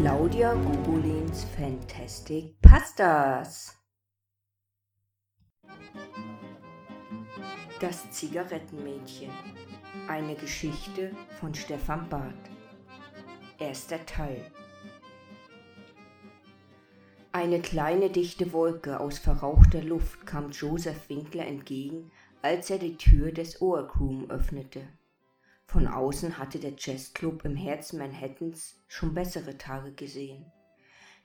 Claudia Gugolins Fantastic Pastas. Das Zigarettenmädchen. Eine Geschichte von Stefan Barth. Erster Teil. Eine kleine dichte Wolke aus verrauchter Luft kam Joseph Winkler entgegen, als er die Tür des Oakroom öffnete. Von außen hatte der Jazzclub im Herzen Manhattans schon bessere Tage gesehen.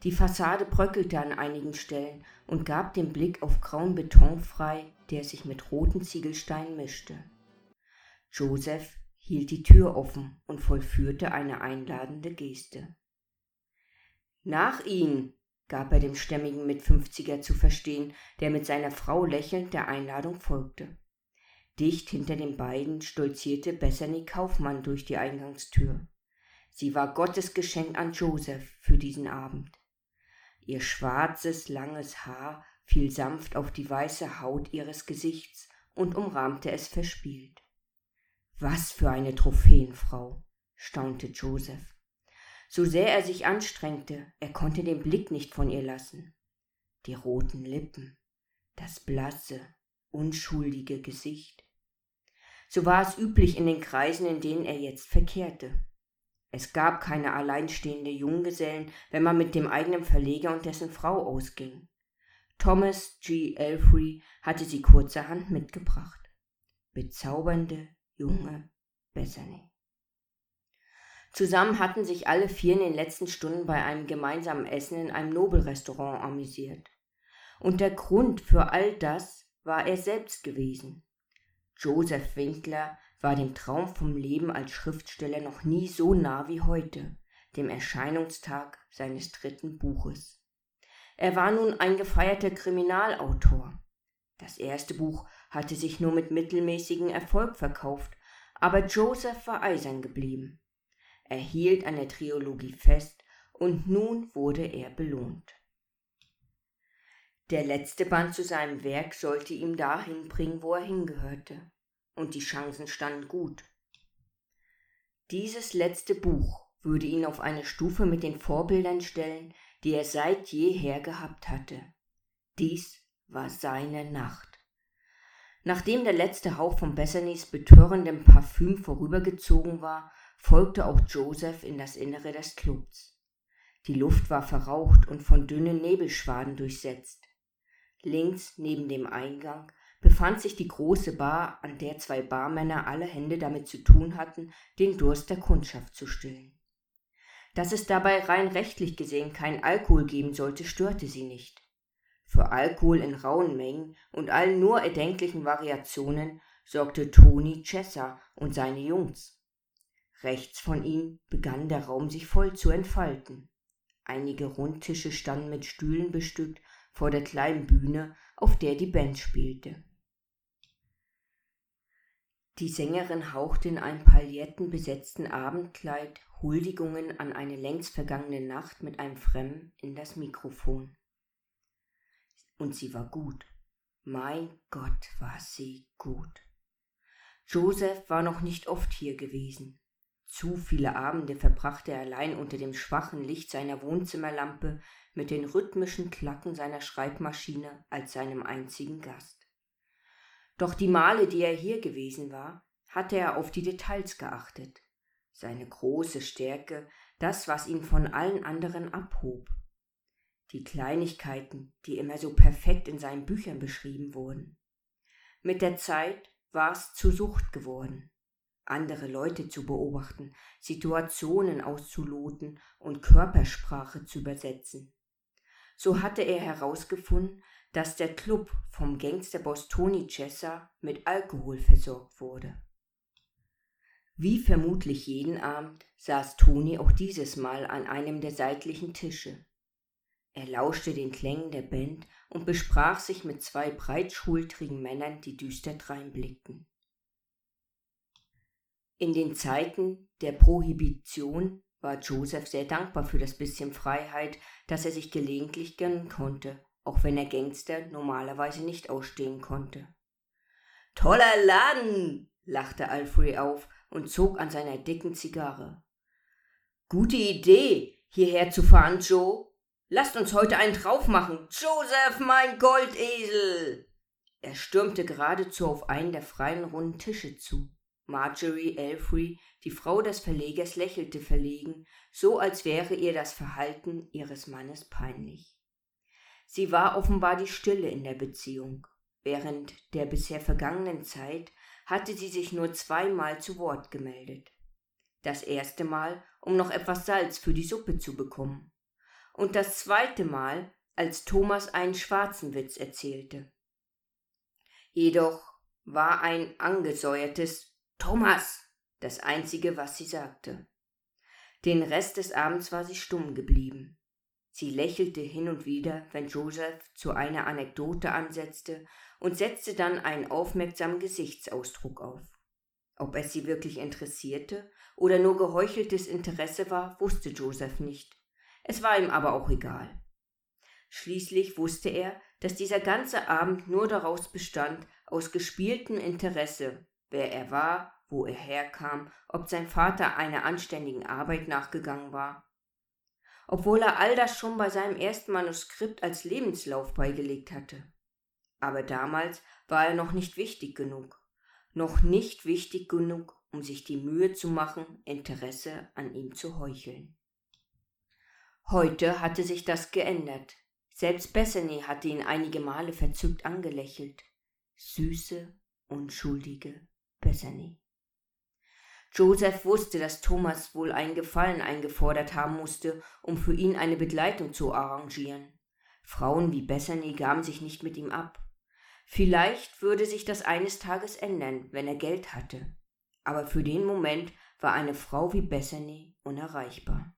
Die Fassade bröckelte an einigen Stellen und gab den Blick auf grauen Beton frei, der sich mit roten Ziegelsteinen mischte. Joseph hielt die Tür offen und vollführte eine einladende Geste. Nach ihn, gab er dem stämmigen Mitfünfziger zu verstehen, der mit seiner Frau lächelnd der Einladung folgte. Dicht hinter den beiden stolzierte Bessany Kaufmann durch die Eingangstür. Sie war Gottes Geschenk an Joseph für diesen Abend. Ihr schwarzes, langes Haar fiel sanft auf die weiße Haut ihres Gesichts und umrahmte es verspielt. Was für eine Trophäenfrau, staunte Joseph. So sehr er sich anstrengte, er konnte den Blick nicht von ihr lassen. Die roten Lippen, das blasse, unschuldige Gesicht. So war es üblich in den Kreisen, in denen er jetzt verkehrte. Es gab keine alleinstehende Junggesellen, wenn man mit dem eigenen Verleger und dessen Frau ausging. Thomas G. Elfrey hatte sie kurzerhand mitgebracht. Bezaubernde, junge Bessany. Zusammen hatten sich alle vier in den letzten Stunden bei einem gemeinsamen Essen in einem Nobelrestaurant amüsiert. Und der Grund für all das war er selbst gewesen. Joseph Winkler war dem Traum vom Leben als Schriftsteller noch nie so nah wie heute, dem Erscheinungstag seines dritten Buches. Er war nun ein gefeierter Kriminalautor. Das erste Buch hatte sich nur mit mittelmäßigem Erfolg verkauft, aber Joseph war eisern geblieben. Er hielt an der Trilogie fest und nun wurde er belohnt. Der letzte Band zu seinem Werk sollte ihm dahin bringen, wo er hingehörte, und die Chancen standen gut. Dieses letzte Buch würde ihn auf eine Stufe mit den Vorbildern stellen, die er seit jeher gehabt hatte. Dies war seine Nacht. Nachdem der letzte Hauch von Bessanys betörendem Parfüm vorübergezogen war, folgte auch Joseph in das Innere des Clubs. Die Luft war verraucht und von dünnen Nebelschwaden durchsetzt. Links neben dem Eingang befand sich die große Bar, an der zwei Barmänner alle Hände damit zu tun hatten, den Durst der Kundschaft zu stillen. Dass es dabei rein rechtlich gesehen kein Alkohol geben sollte, störte sie nicht. Für Alkohol in rauen Mengen und allen nur erdenklichen Variationen sorgte Toni Chessa und seine Jungs. Rechts von ihnen begann der Raum sich voll zu entfalten. Einige Rundtische standen mit Stühlen bestückt vor der kleinen Bühne, auf der die Band spielte. Die Sängerin hauchte in einem paillettenbesetzten Abendkleid Huldigungen an eine längst vergangene Nacht mit einem Fremden in das Mikrofon. Und sie war gut. Mein Gott, war sie gut. Joseph war noch nicht oft hier gewesen. Zu viele Abende verbrachte er allein unter dem schwachen Licht seiner Wohnzimmerlampe mit den rhythmischen Klacken seiner Schreibmaschine als seinem einzigen Gast. Doch die Male, die er hier gewesen war, hatte er auf die Details geachtet. Seine große Stärke, das, was ihn von allen anderen abhob. Die Kleinigkeiten, die immer so perfekt in seinen Büchern beschrieben wurden. Mit der Zeit war es zur Sucht geworden andere Leute zu beobachten, Situationen auszuloten und Körpersprache zu übersetzen. So hatte er herausgefunden, dass der Club vom Gangsterboss Tony Chessa mit Alkohol versorgt wurde. Wie vermutlich jeden Abend saß Tony auch dieses Mal an einem der seitlichen Tische. Er lauschte den Klängen der Band und besprach sich mit zwei breitschultrigen Männern, die düster dreinblickten. In den Zeiten der Prohibition war Joseph sehr dankbar für das bisschen Freiheit, das er sich gelegentlich gönnen konnte auch wenn er Gangster normalerweise nicht ausstehen konnte. Toller Laden, lachte Alfred auf und zog an seiner dicken Zigarre. Gute Idee. hierher zu fahren, Joe? Lasst uns heute einen drauf machen. Joseph, mein Goldesel! Er stürmte geradezu auf einen der freien runden Tische zu. Marjorie Elfrey, die Frau des Verlegers, lächelte verlegen, so als wäre ihr das Verhalten ihres Mannes peinlich. Sie war offenbar die Stille in der Beziehung. Während der bisher vergangenen Zeit hatte sie sich nur zweimal zu Wort gemeldet. Das erste Mal, um noch etwas Salz für die Suppe zu bekommen. Und das zweite Mal, als Thomas einen schwarzen Witz erzählte. Jedoch war ein angesäuertes Thomas das einzige, was sie sagte. Den Rest des Abends war sie stumm geblieben. Sie lächelte hin und wieder, wenn Joseph zu einer Anekdote ansetzte und setzte dann einen aufmerksamen Gesichtsausdruck auf. Ob es sie wirklich interessierte oder nur geheucheltes Interesse war, wusste Joseph nicht. Es war ihm aber auch egal. Schließlich wusste er, dass dieser ganze Abend nur daraus bestand, aus gespieltem Interesse, wer er war, wo er herkam, ob sein Vater einer anständigen Arbeit nachgegangen war. Obwohl er all das schon bei seinem ersten Manuskript als Lebenslauf beigelegt hatte. Aber damals war er noch nicht wichtig genug, noch nicht wichtig genug, um sich die Mühe zu machen, Interesse an ihm zu heucheln. Heute hatte sich das geändert. Selbst Bethany hatte ihn einige Male verzückt angelächelt. Süße, unschuldige Bethany. Joseph wusste, dass Thomas wohl einen Gefallen eingefordert haben musste, um für ihn eine Begleitung zu arrangieren. Frauen wie Bethany gaben sich nicht mit ihm ab. Vielleicht würde sich das eines Tages ändern, wenn er Geld hatte. Aber für den Moment war eine Frau wie Bethany unerreichbar.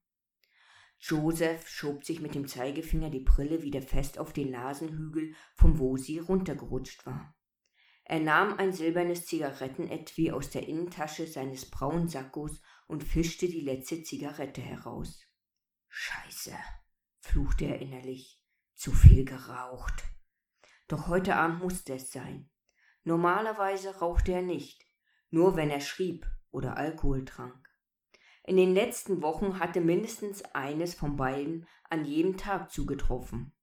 Joseph schob sich mit dem Zeigefinger die Brille wieder fest auf den Nasenhügel, von wo sie runtergerutscht war. Er nahm ein silbernes Zigarettenetui aus der Innentasche seines braunen Sackos und fischte die letzte Zigarette heraus. Scheiße, fluchte er innerlich. Zu viel geraucht. Doch heute Abend musste es sein. Normalerweise rauchte er nicht, nur wenn er schrieb oder Alkohol trank. In den letzten Wochen hatte mindestens eines von beiden an jedem Tag zugetroffen.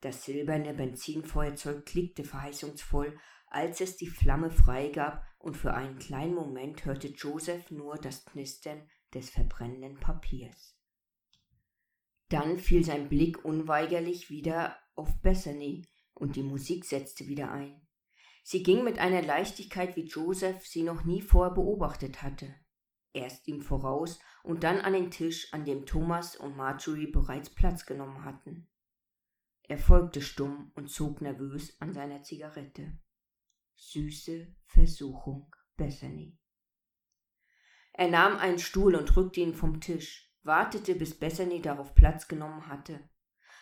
Das silberne Benzinfeuerzeug klickte verheißungsvoll, als es die Flamme freigab, und für einen kleinen Moment hörte Joseph nur das Knistern des verbrennenden Papiers. Dann fiel sein Blick unweigerlich wieder auf Bethany, und die Musik setzte wieder ein. Sie ging mit einer Leichtigkeit, wie Joseph sie noch nie vorher beobachtet hatte erst ihm voraus und dann an den Tisch, an dem Thomas und Marjorie bereits Platz genommen hatten. Er folgte stumm und zog nervös an seiner Zigarette. Süße Versuchung, Bethany. Er nahm einen Stuhl und rückte ihn vom Tisch, wartete, bis Bethany darauf Platz genommen hatte.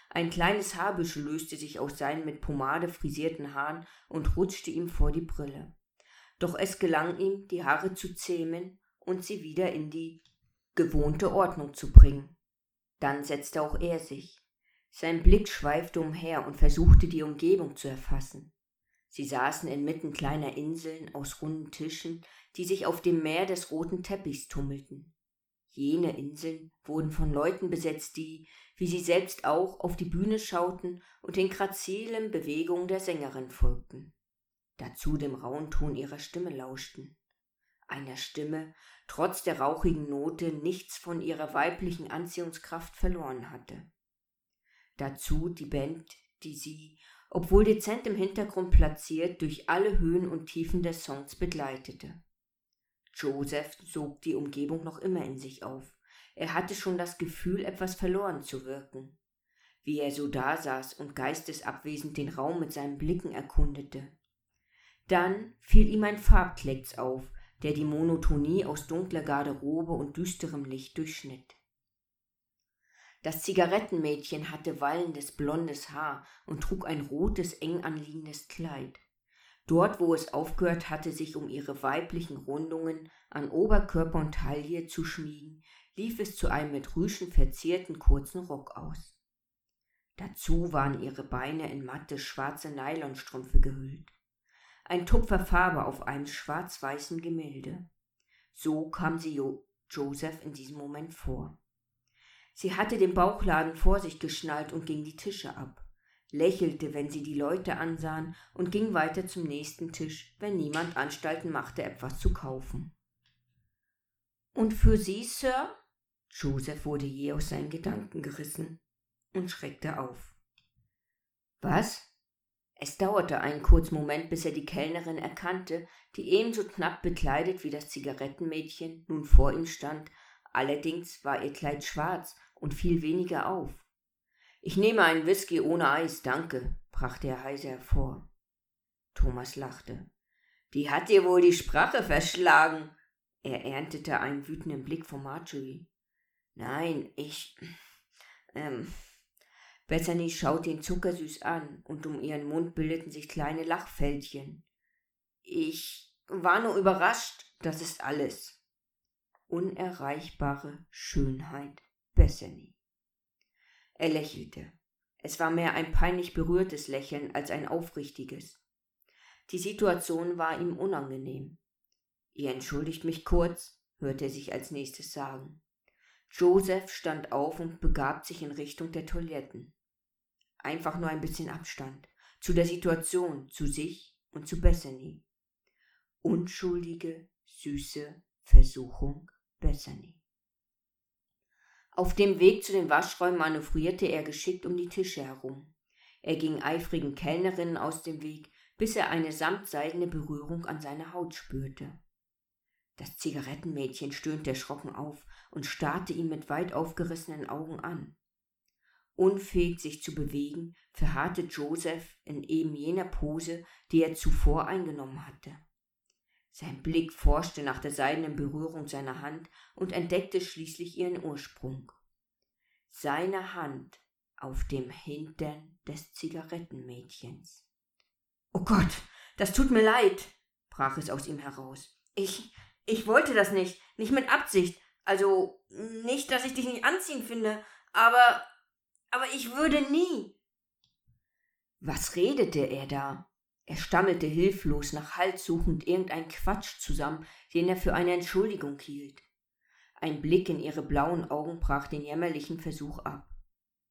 Ein kleines Haarbüschel löste sich aus seinen mit Pomade frisierten Haaren und rutschte ihm vor die Brille. Doch es gelang ihm, die Haare zu zähmen und sie wieder in die gewohnte Ordnung zu bringen. Dann setzte auch er sich. Sein Blick schweifte umher und versuchte die Umgebung zu erfassen. Sie saßen inmitten kleiner Inseln aus runden Tischen, die sich auf dem Meer des roten Teppichs tummelten. Jene Inseln wurden von Leuten besetzt, die, wie sie selbst auch, auf die Bühne schauten und den grazilen Bewegungen der Sängerin folgten. Dazu dem rauen Ton ihrer Stimme lauschten einer Stimme, trotz der rauchigen Note, nichts von ihrer weiblichen Anziehungskraft verloren hatte. Dazu die Band, die sie, obwohl dezent im Hintergrund platziert, durch alle Höhen und Tiefen des Songs begleitete. Joseph sog die Umgebung noch immer in sich auf. Er hatte schon das Gefühl, etwas verloren zu wirken. Wie er so dasaß und geistesabwesend den Raum mit seinen Blicken erkundete. Dann fiel ihm ein Farbklecks auf, der die Monotonie aus dunkler Garderobe und düsterem Licht durchschnitt. Das Zigarettenmädchen hatte wallendes blondes Haar und trug ein rotes, eng anliegendes Kleid. Dort, wo es aufgehört hatte, sich um ihre weiblichen Rundungen an Oberkörper und Taille zu schmiegen, lief es zu einem mit Rüschen verzierten kurzen Rock aus. Dazu waren ihre Beine in matte schwarze Nylonstrümpfe gehüllt ein Tupfer Farbe auf einem schwarz-weißen Gemälde. So kam sie jo Joseph in diesem Moment vor. Sie hatte den Bauchladen vor sich geschnallt und ging die Tische ab, lächelte, wenn sie die Leute ansahen und ging weiter zum nächsten Tisch, wenn niemand Anstalten machte, etwas zu kaufen. Und für Sie, Sir? Joseph wurde je aus seinen Gedanken gerissen und schreckte auf. Was? Es dauerte einen kurzen Moment, bis er die Kellnerin erkannte, die ebenso knapp bekleidet wie das Zigarettenmädchen nun vor ihm stand, allerdings war ihr Kleid schwarz und fiel weniger auf. Ich nehme einen Whisky ohne Eis, danke, brachte er heiser hervor. Thomas lachte. Die hat dir wohl die Sprache verschlagen. Er erntete einen wütenden Blick von Marjorie. Nein, ich. Ähm. Bethany schaute ihn zuckersüß an, und um ihren Mund bildeten sich kleine Lachfältchen. Ich war nur überrascht, das ist alles. Unerreichbare Schönheit Bethany. Er lächelte. Es war mehr ein peinlich berührtes Lächeln als ein aufrichtiges. Die Situation war ihm unangenehm. Ihr entschuldigt mich kurz, hörte er sich als nächstes sagen. Joseph stand auf und begab sich in Richtung der Toiletten. Einfach nur ein bisschen Abstand. Zu der Situation, zu sich und zu Bethany. Unschuldige, süße Versuchung Bethany. Auf dem Weg zu den Waschräumen manövrierte er geschickt um die Tische herum. Er ging eifrigen Kellnerinnen aus dem Weg, bis er eine samtseidene Berührung an seiner Haut spürte. Das Zigarettenmädchen stöhnte erschrocken auf und starrte ihn mit weit aufgerissenen Augen an. Unfähig sich zu bewegen, verharrte Joseph in eben jener Pose, die er zuvor eingenommen hatte. Sein Blick forschte nach der seidenen Berührung seiner Hand und entdeckte schließlich ihren Ursprung. Seine Hand auf dem Hintern des Zigarettenmädchens. Oh Gott, das tut mir leid, brach es aus ihm heraus. Ich, ich wollte das nicht, nicht mit Absicht. Also nicht, dass ich dich nicht anziehen finde, aber aber ich würde nie. Was redete er da? Er stammelte hilflos, nach Halt suchend irgendein Quatsch zusammen, den er für eine Entschuldigung hielt. Ein Blick in ihre blauen Augen brach den jämmerlichen Versuch ab.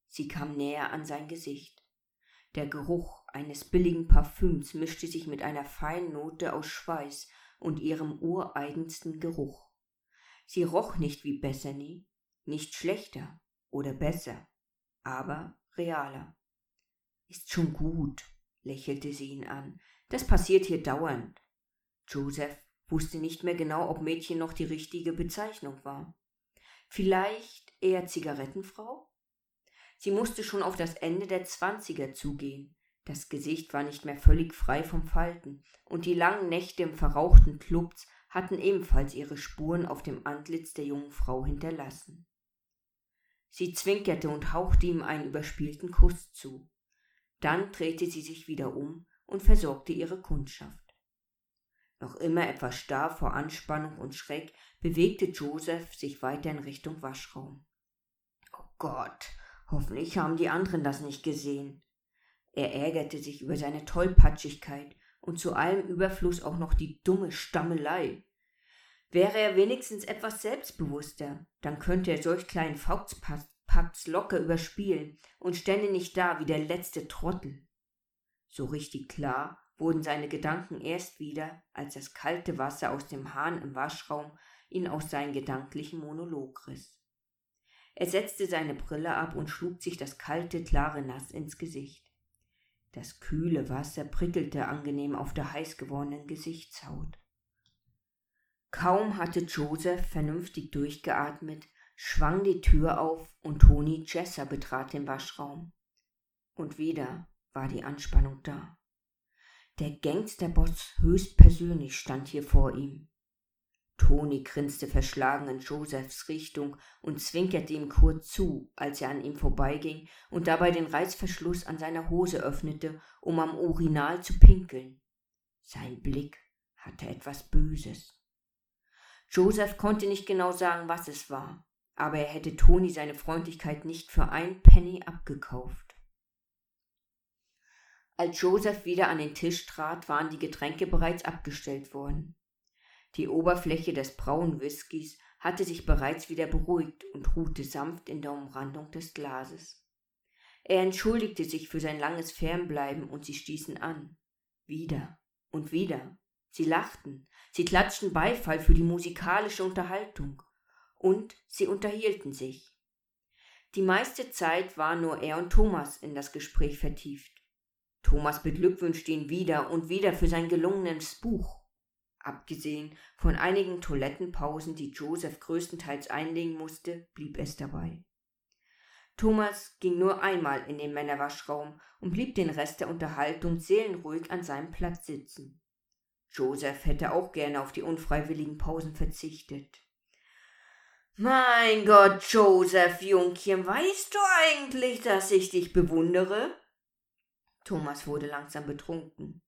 Sie kam näher an sein Gesicht. Der Geruch eines billigen Parfüms mischte sich mit einer feinen Note aus Schweiß und ihrem ureigensten Geruch. Sie roch nicht wie Bethany, nicht schlechter oder besser aber realer. Ist schon gut, lächelte sie ihn an. Das passiert hier dauernd. Joseph wusste nicht mehr genau, ob Mädchen noch die richtige Bezeichnung war. Vielleicht eher Zigarettenfrau? Sie musste schon auf das Ende der Zwanziger zugehen. Das Gesicht war nicht mehr völlig frei vom Falten, und die langen Nächte im verrauchten Klubs hatten ebenfalls ihre Spuren auf dem Antlitz der jungen Frau hinterlassen. Sie zwinkerte und hauchte ihm einen überspielten Kuss zu. Dann drehte sie sich wieder um und versorgte ihre Kundschaft. Noch immer etwas starr vor Anspannung und Schreck bewegte Joseph sich weiter in Richtung Waschraum. Oh Gott, hoffentlich haben die anderen das nicht gesehen. Er ärgerte sich über seine Tollpatschigkeit und zu allem Überfluss auch noch die dumme Stammelei. Wäre er wenigstens etwas selbstbewusster, dann könnte er solch kleinen Faustpacks locker überspielen und stände nicht da wie der letzte Trottel. So richtig klar wurden seine Gedanken erst wieder, als das kalte Wasser aus dem Hahn im Waschraum ihn aus seinem gedanklichen Monolog riss. Er setzte seine Brille ab und schlug sich das kalte, klare Nass ins Gesicht. Das kühle Wasser prickelte angenehm auf der heiß gewordenen Gesichtshaut. Kaum hatte Joseph vernünftig durchgeatmet, schwang die Tür auf und Toni Jesser betrat den Waschraum. Und wieder war die Anspannung da. Der Gangsterboss höchstpersönlich stand hier vor ihm. Toni grinste verschlagen in Josephs Richtung und zwinkerte ihm kurz zu, als er an ihm vorbeiging und dabei den Reißverschluss an seiner Hose öffnete, um am Urinal zu pinkeln. Sein Blick hatte etwas Böses. Joseph konnte nicht genau sagen, was es war, aber er hätte Toni seine Freundlichkeit nicht für ein Penny abgekauft. Als Joseph wieder an den Tisch trat, waren die Getränke bereits abgestellt worden. Die Oberfläche des braunen Whiskys hatte sich bereits wieder beruhigt und ruhte sanft in der Umrandung des Glases. Er entschuldigte sich für sein langes Fernbleiben und sie stießen an. Wieder und wieder. Sie lachten, sie klatschten Beifall für die musikalische Unterhaltung und sie unterhielten sich. Die meiste Zeit war nur er und Thomas in das Gespräch vertieft. Thomas beglückwünschte ihn wieder und wieder für sein gelungenes Buch. Abgesehen von einigen Toilettenpausen, die Joseph größtenteils einlegen musste, blieb es dabei. Thomas ging nur einmal in den Männerwaschraum und blieb den Rest der Unterhaltung seelenruhig an seinem Platz sitzen. Joseph hätte auch gerne auf die unfreiwilligen Pausen verzichtet. Mein Gott, Joseph, Jungchen, weißt du eigentlich, dass ich dich bewundere? Thomas wurde langsam betrunken.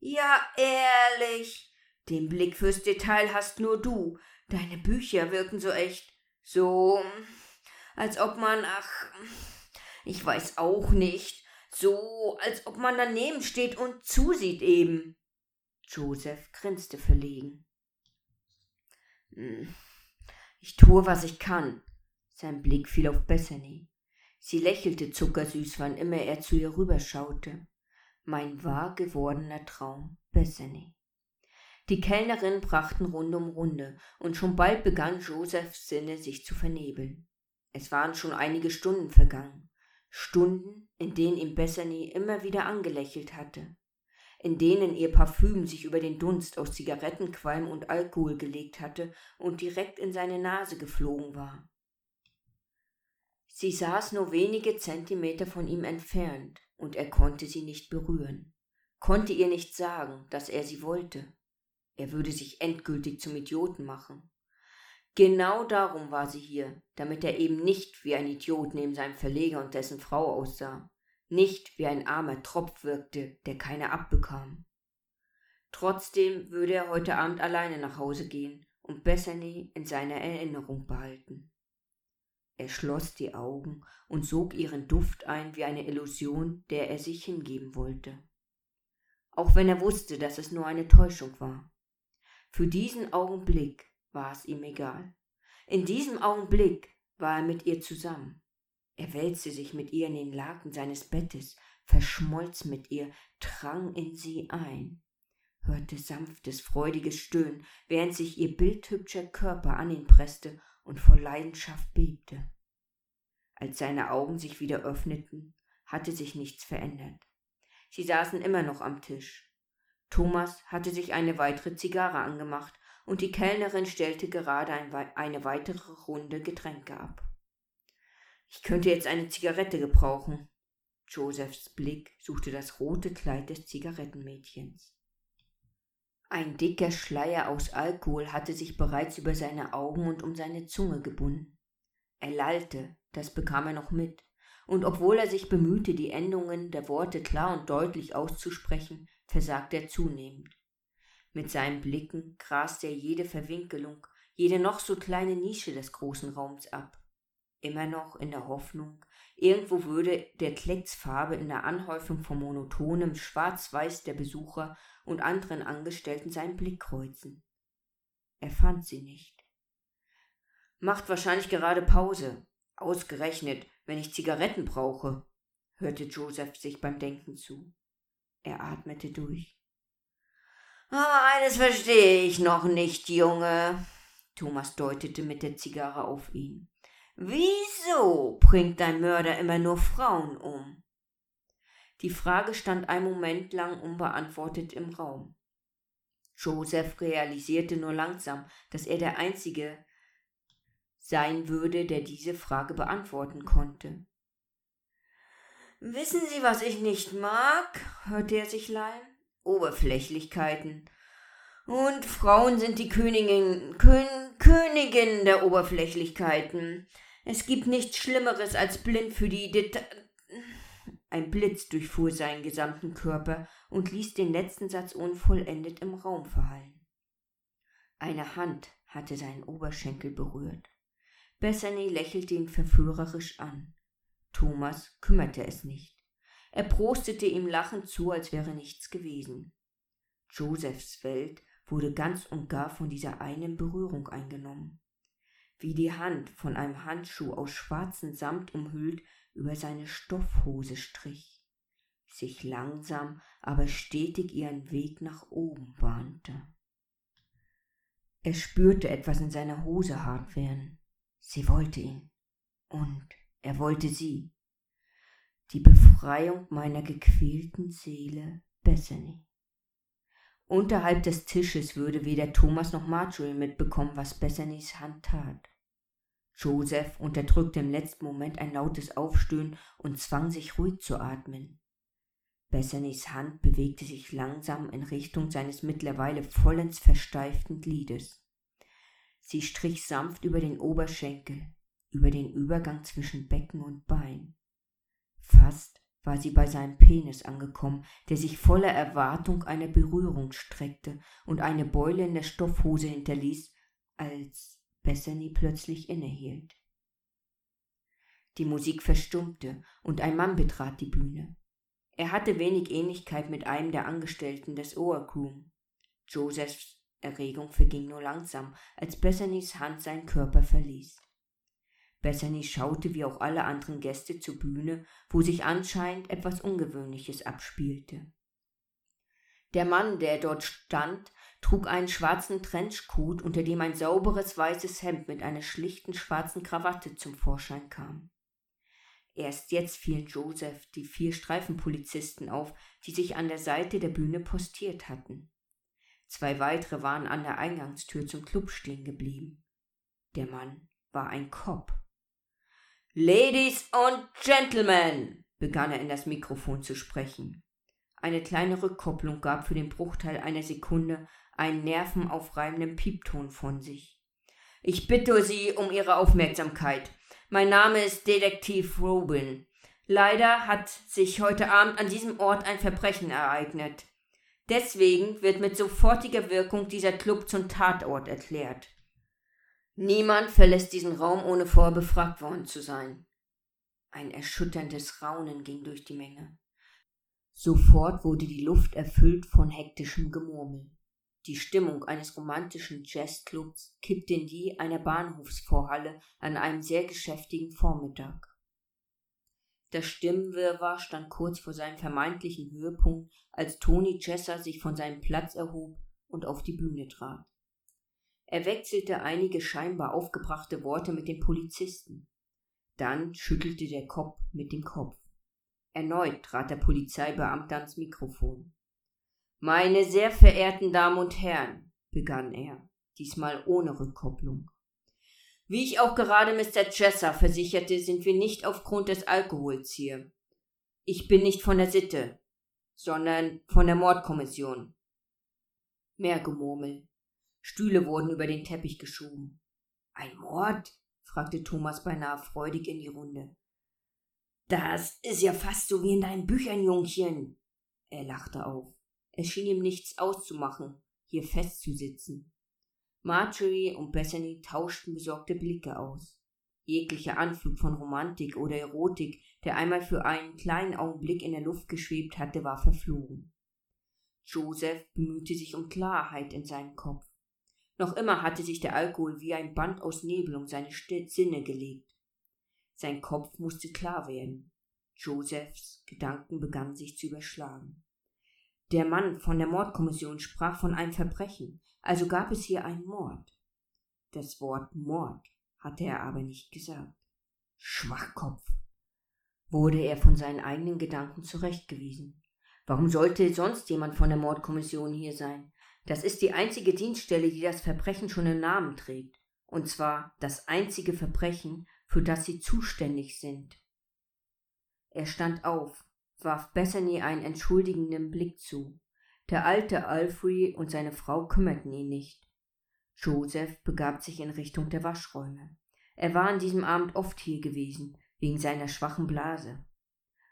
Ja, ehrlich. Den Blick fürs Detail hast nur du. Deine Bücher wirken so echt. So, als ob man, ach, ich weiß auch nicht. So, als ob man daneben steht und zusieht eben. Joseph grinste verlegen. Hm. Ich tue, was ich kann. Sein Blick fiel auf Bethany. Sie lächelte zuckersüß, wann immer er zu ihr rüberschaute. Mein wahr gewordener Traum, Bethany. Die Kellnerinnen brachten Runde um Runde, und schon bald begann Josephs Sinne sich zu vernebeln. Es waren schon einige Stunden vergangen, Stunden, in denen ihm Bethany immer wieder angelächelt hatte, in denen ihr Parfüm sich über den Dunst aus Zigarettenqualm und Alkohol gelegt hatte und direkt in seine Nase geflogen war. Sie saß nur wenige Zentimeter von ihm entfernt, und er konnte sie nicht berühren, konnte ihr nicht sagen, dass er sie wollte. Er würde sich endgültig zum Idioten machen. Genau darum war sie hier, damit er eben nicht wie ein Idiot neben seinem Verleger und dessen Frau aussah nicht wie ein armer Tropf wirkte, der keine abbekam. Trotzdem würde er heute Abend alleine nach Hause gehen und Bethany in seiner Erinnerung behalten. Er schloss die Augen und sog ihren Duft ein wie eine Illusion, der er sich hingeben wollte. Auch wenn er wusste, dass es nur eine Täuschung war. Für diesen Augenblick war es ihm egal. In diesem Augenblick war er mit ihr zusammen. Er wälzte sich mit ihr in den Laken seines Bettes, verschmolz mit ihr, drang in sie ein, hörte sanftes, freudiges Stöhnen, während sich ihr bildhübscher Körper an ihn presste und vor Leidenschaft bebte. Als seine Augen sich wieder öffneten, hatte sich nichts verändert. Sie saßen immer noch am Tisch. Thomas hatte sich eine weitere Zigarre angemacht und die Kellnerin stellte gerade eine weitere Runde Getränke ab. Ich könnte jetzt eine Zigarette gebrauchen. Josephs Blick suchte das rote Kleid des Zigarettenmädchens. Ein dicker Schleier aus Alkohol hatte sich bereits über seine Augen und um seine Zunge gebunden. Er lallte, das bekam er noch mit, und obwohl er sich bemühte, die Endungen der Worte klar und deutlich auszusprechen, versagte er zunehmend. Mit seinen Blicken graste er jede Verwinkelung, jede noch so kleine Nische des großen Raums ab immer noch in der Hoffnung, irgendwo würde der Klecks Farbe in der Anhäufung von monotonem Schwarz-Weiß der Besucher und anderen Angestellten seinen Blick kreuzen. Er fand sie nicht. Macht wahrscheinlich gerade Pause. Ausgerechnet, wenn ich Zigaretten brauche, hörte Joseph sich beim Denken zu. Er atmete durch. Aber eines verstehe ich noch nicht, Junge. Thomas deutete mit der Zigarre auf ihn. Wieso bringt dein Mörder immer nur Frauen um? Die Frage stand einen Moment lang unbeantwortet im Raum. Joseph realisierte nur langsam, dass er der Einzige sein würde, der diese Frage beantworten konnte. Wissen Sie, was ich nicht mag? hörte er sich lallen. Oberflächlichkeiten. Und Frauen sind die Königin, Kön, Königin der Oberflächlichkeiten. Es gibt nichts Schlimmeres als blind für die Deta Ein Blitz durchfuhr seinen gesamten Körper und ließ den letzten Satz unvollendet im Raum verhallen. Eine Hand hatte seinen Oberschenkel berührt. Bethany lächelte ihn verführerisch an. Thomas kümmerte es nicht. Er prostete ihm lachend zu, als wäre nichts gewesen. Josephs Welt wurde ganz und gar von dieser einen Berührung eingenommen. Wie die Hand von einem Handschuh aus schwarzem Samt umhüllt über seine Stoffhose strich, sich langsam, aber stetig ihren Weg nach oben bahnte. Er spürte etwas in seiner Hose hart werden. Sie wollte ihn. Und er wollte sie. Die Befreiung meiner gequälten Seele Bethany. Unterhalb des Tisches würde weder Thomas noch Marjorie mitbekommen, was Bethanys Hand tat. Joseph unterdrückte im letzten Moment ein lautes Aufstöhnen und zwang sich ruhig zu atmen. Bethany's Hand bewegte sich langsam in Richtung seines mittlerweile vollends versteiften Gliedes. Sie strich sanft über den Oberschenkel, über den Übergang zwischen Becken und Bein. Fast war sie bei seinem Penis angekommen, der sich voller Erwartung einer Berührung streckte und eine Beule in der Stoffhose hinterließ, als Bethany plötzlich innehielt. Die Musik verstummte und ein Mann betrat die Bühne. Er hatte wenig Ähnlichkeit mit einem der Angestellten des Oergroom. Josephs Erregung verging nur langsam, als Bethanys Hand seinen Körper verließ. Bethany schaute wie auch alle anderen Gäste zur Bühne, wo sich anscheinend etwas Ungewöhnliches abspielte. Der Mann, der dort stand, trug einen schwarzen Trenchcoat, unter dem ein sauberes weißes Hemd mit einer schlichten schwarzen Krawatte zum Vorschein kam. Erst jetzt fielen Joseph die vier Streifenpolizisten auf, die sich an der Seite der Bühne postiert hatten. Zwei weitere waren an der Eingangstür zum Club stehen geblieben. Der Mann war ein Cop. Ladies und Gentlemen, begann er in das Mikrofon zu sprechen. Eine kleine Rückkopplung gab für den Bruchteil einer Sekunde einen nervenaufreibenden Piepton von sich. Ich bitte Sie um Ihre Aufmerksamkeit. Mein Name ist Detektiv Robin. Leider hat sich heute Abend an diesem Ort ein Verbrechen ereignet. Deswegen wird mit sofortiger Wirkung dieser Club zum Tatort erklärt. Niemand verlässt diesen Raum, ohne vorher befragt worden zu sein. Ein erschütterndes Raunen ging durch die Menge. Sofort wurde die Luft erfüllt von hektischem Gemurmel. Die Stimmung eines romantischen Jazzclubs kippte in die einer Bahnhofsvorhalle an einem sehr geschäftigen Vormittag. Das Stimmenwirrwarr stand kurz vor seinem vermeintlichen Höhepunkt, als Tony Chesser sich von seinem Platz erhob und auf die Bühne trat. Er wechselte einige scheinbar aufgebrachte Worte mit den Polizisten. Dann schüttelte der Kopf mit dem Kopf. Erneut trat der Polizeibeamte ans Mikrofon. Meine sehr verehrten Damen und Herren, begann er, diesmal ohne Rückkopplung. Wie ich auch gerade Mr. Chesser versicherte, sind wir nicht aufgrund des Alkohols hier. Ich bin nicht von der Sitte, sondern von der Mordkommission. Mehr Gemurmel. Stühle wurden über den Teppich geschoben. Ein Mord? fragte Thomas beinahe freudig in die Runde. Das ist ja fast so wie in deinen Büchern, Jungchen. Er lachte auf. Es schien ihm nichts auszumachen, hier festzusitzen. Marjorie und Bethany tauschten besorgte Blicke aus. Jeglicher Anflug von Romantik oder Erotik, der einmal für einen kleinen Augenblick in der Luft geschwebt hatte, war verflogen. Joseph bemühte sich um Klarheit in seinem Kopf. Noch immer hatte sich der Alkohol wie ein Band aus Nebel um seine Sinne gelegt. Sein Kopf musste klar werden. Josephs Gedanken begannen sich zu überschlagen. Der Mann von der Mordkommission sprach von einem Verbrechen, also gab es hier einen Mord. Das Wort Mord hatte er aber nicht gesagt. Schwachkopf, wurde er von seinen eigenen Gedanken zurechtgewiesen. Warum sollte sonst jemand von der Mordkommission hier sein? Das ist die einzige Dienststelle, die das Verbrechen schon im Namen trägt. Und zwar das einzige Verbrechen, für das sie zuständig sind. Er stand auf, warf Bethany einen entschuldigenden Blick zu. Der alte Alfred und seine Frau kümmerten ihn nicht. Joseph begab sich in Richtung der Waschräume. Er war an diesem Abend oft hier gewesen, wegen seiner schwachen Blase.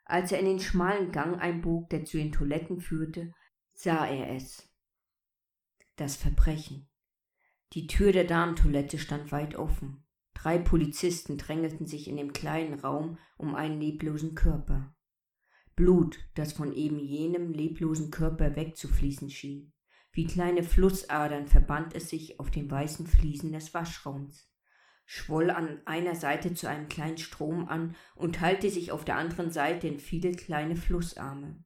Als er in den schmalen Gang einbog, der zu den Toiletten führte, sah er es. Das Verbrechen. Die Tür der Damentoilette stand weit offen. Drei Polizisten drängelten sich in dem kleinen Raum um einen leblosen Körper. Blut, das von eben jenem leblosen Körper wegzufließen schien. Wie kleine Flussadern verband es sich auf den weißen Fliesen des Waschraums. schwoll an einer Seite zu einem kleinen Strom an und teilte sich auf der anderen Seite in viele kleine Flussarme.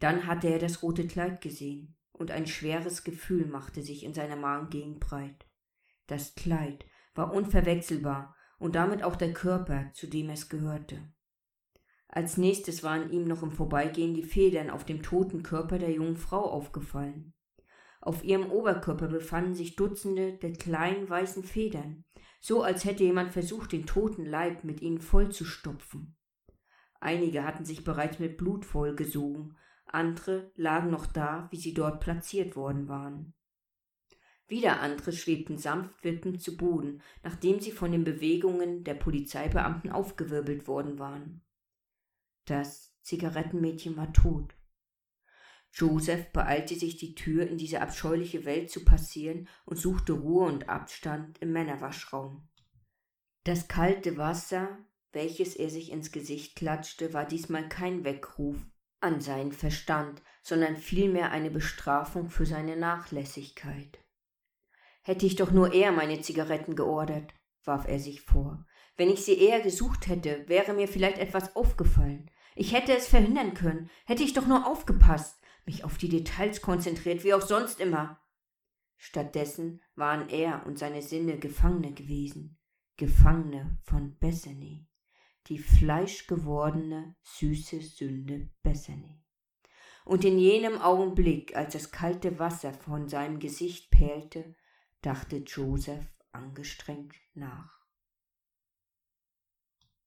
Dann hatte er das rote Kleid gesehen, und ein schweres Gefühl machte sich in seiner Magengegend breit. Das Kleid war unverwechselbar und damit auch der Körper, zu dem es gehörte. Als nächstes waren ihm noch im Vorbeigehen die Federn auf dem toten Körper der jungen Frau aufgefallen. Auf ihrem Oberkörper befanden sich Dutzende der kleinen weißen Federn, so als hätte jemand versucht, den toten Leib mit ihnen vollzustopfen. Einige hatten sich bereits mit Blut vollgesogen, andere lagen noch da, wie sie dort platziert worden waren. Wieder andere schwebten sanft wippend zu Boden, nachdem sie von den Bewegungen der Polizeibeamten aufgewirbelt worden waren. Das Zigarettenmädchen war tot. Joseph beeilte sich, die Tür in diese abscheuliche Welt zu passieren und suchte Ruhe und Abstand im Männerwaschraum. Das kalte Wasser, welches er sich ins Gesicht klatschte, war diesmal kein Weckruf an seinen Verstand, sondern vielmehr eine Bestrafung für seine Nachlässigkeit. Hätte ich doch nur eher meine Zigaretten geordert, warf er sich vor. Wenn ich sie eher gesucht hätte, wäre mir vielleicht etwas aufgefallen. Ich hätte es verhindern können, hätte ich doch nur aufgepasst mich auf die Details konzentriert, wie auch sonst immer. Stattdessen waren er und seine Sinne Gefangene gewesen, Gefangene von Bethany, die fleischgewordene, süße Sünde Bethany. Und in jenem Augenblick, als das kalte Wasser von seinem Gesicht perlte, dachte Joseph angestrengt nach.